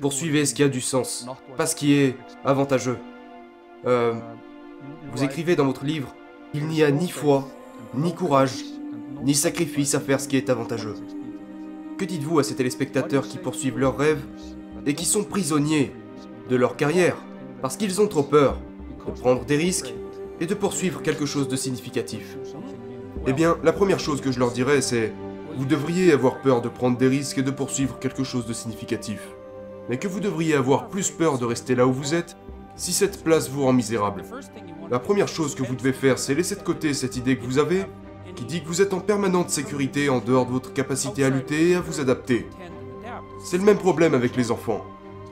Poursuivez ce qui a du sens, pas ce qui est avantageux. Euh, vous écrivez dans votre livre, il n'y a ni foi, ni courage, ni sacrifice à faire ce qui est avantageux. Que dites-vous à ces téléspectateurs qui poursuivent leurs rêves et qui sont prisonniers de leur carrière parce qu'ils ont trop peur de prendre des risques et de poursuivre quelque chose de significatif? Eh bien, la première chose que je leur dirais, c'est vous devriez avoir peur de prendre des risques et de poursuivre quelque chose de significatif. Mais que vous devriez avoir plus peur de rester là où vous êtes si cette place vous rend misérable. La première chose que vous devez faire, c'est laisser de côté cette idée que vous avez, qui dit que vous êtes en permanente sécurité en dehors de votre capacité à lutter et à vous adapter. C'est le même problème avec les enfants.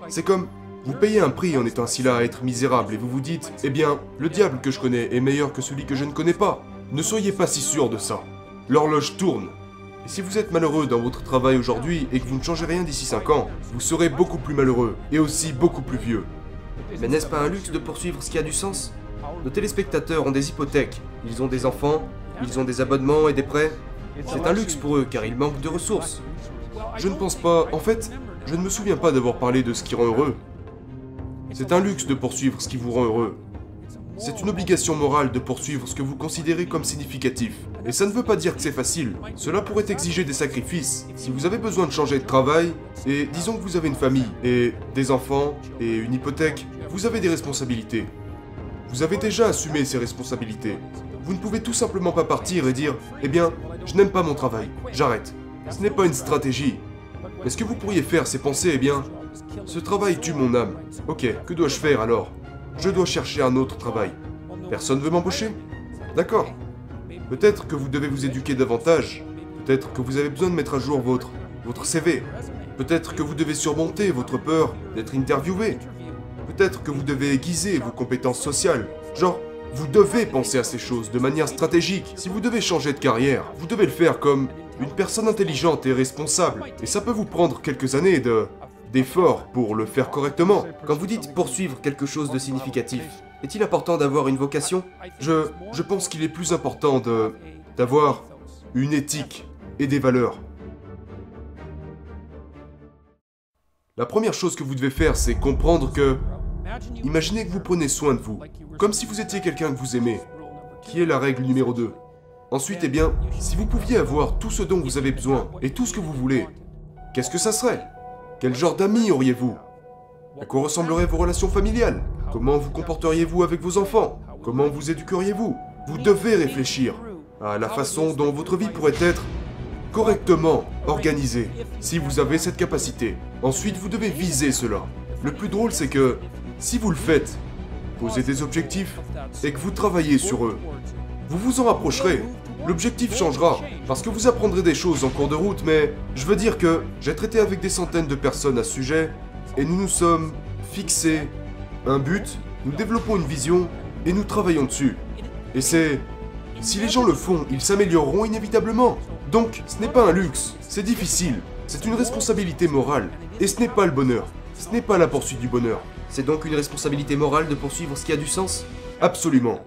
C'est comme, vous payez un prix en étant ainsi là à être misérable et vous vous dites, eh bien, le diable que je connais est meilleur que celui que je ne connais pas. Ne soyez pas si sûr de ça. L'horloge tourne. Si vous êtes malheureux dans votre travail aujourd'hui et que vous ne changez rien d'ici 5 ans, vous serez beaucoup plus malheureux et aussi beaucoup plus vieux. Mais n'est-ce pas un luxe de poursuivre ce qui a du sens? Nos téléspectateurs ont des hypothèques, ils ont des enfants, ils ont des abonnements et des prêts. C'est un luxe pour eux car ils manquent de ressources. Je ne pense pas, en fait, je ne me souviens pas d'avoir parlé de ce qui rend heureux. C'est un luxe de poursuivre ce qui vous rend heureux. C'est une obligation morale de poursuivre ce que vous considérez comme significatif. Et ça ne veut pas dire que c'est facile. Cela pourrait exiger des sacrifices. Si vous avez besoin de changer de travail, et disons que vous avez une famille, et des enfants, et une hypothèque, vous avez des responsabilités. Vous avez déjà assumé ces responsabilités. Vous ne pouvez tout simplement pas partir et dire Eh bien, je n'aime pas mon travail, j'arrête. Ce n'est pas une stratégie. Mais ce que vous pourriez faire, c'est penser Eh bien, ce travail tue mon âme. Ok, que dois-je faire alors? Je dois chercher un autre travail. Personne veut m'embaucher D'accord. Peut-être que vous devez vous éduquer davantage. Peut-être que vous avez besoin de mettre à jour votre, votre CV. Peut-être que vous devez surmonter votre peur d'être interviewé. Peut-être que vous devez aiguiser vos compétences sociales. Genre, vous devez penser à ces choses de manière stratégique. Si vous devez changer de carrière, vous devez le faire comme une personne intelligente et responsable. Et ça peut vous prendre quelques années de d'efforts pour le faire correctement. Quand vous dites poursuivre quelque chose de significatif, est-il important d'avoir une vocation? Je, je pense qu'il est plus important de d'avoir une éthique et des valeurs. La première chose que vous devez faire, c'est comprendre que... Imaginez que vous prenez soin de vous, comme si vous étiez quelqu'un que vous aimez, qui est la règle numéro 2. Ensuite, eh bien, si vous pouviez avoir tout ce dont vous avez besoin et tout ce que vous voulez, qu'est-ce que ça serait? Quel genre d'amis auriez-vous À quoi ressembleraient vos relations familiales Comment vous comporteriez-vous avec vos enfants Comment vous éduqueriez-vous Vous devez réfléchir à la façon dont votre vie pourrait être correctement organisée, si vous avez cette capacité. Ensuite, vous devez viser cela. Le plus drôle, c'est que si vous le faites, posez des objectifs et que vous travaillez sur eux, vous vous en rapprocherez l'objectif changera, parce que vous apprendrez des choses en cours de route, mais je veux dire que j'ai traité avec des centaines de personnes à ce sujet, et nous nous sommes fixés un but, nous développons une vision, et nous travaillons dessus. Et c'est... Si les gens le font, ils s'amélioreront inévitablement. Donc, ce n'est pas un luxe, c'est difficile, c'est une responsabilité morale, et ce n'est pas le bonheur, ce n'est pas la poursuite du bonheur. C'est donc une responsabilité morale de poursuivre ce qui a du sens? Absolument.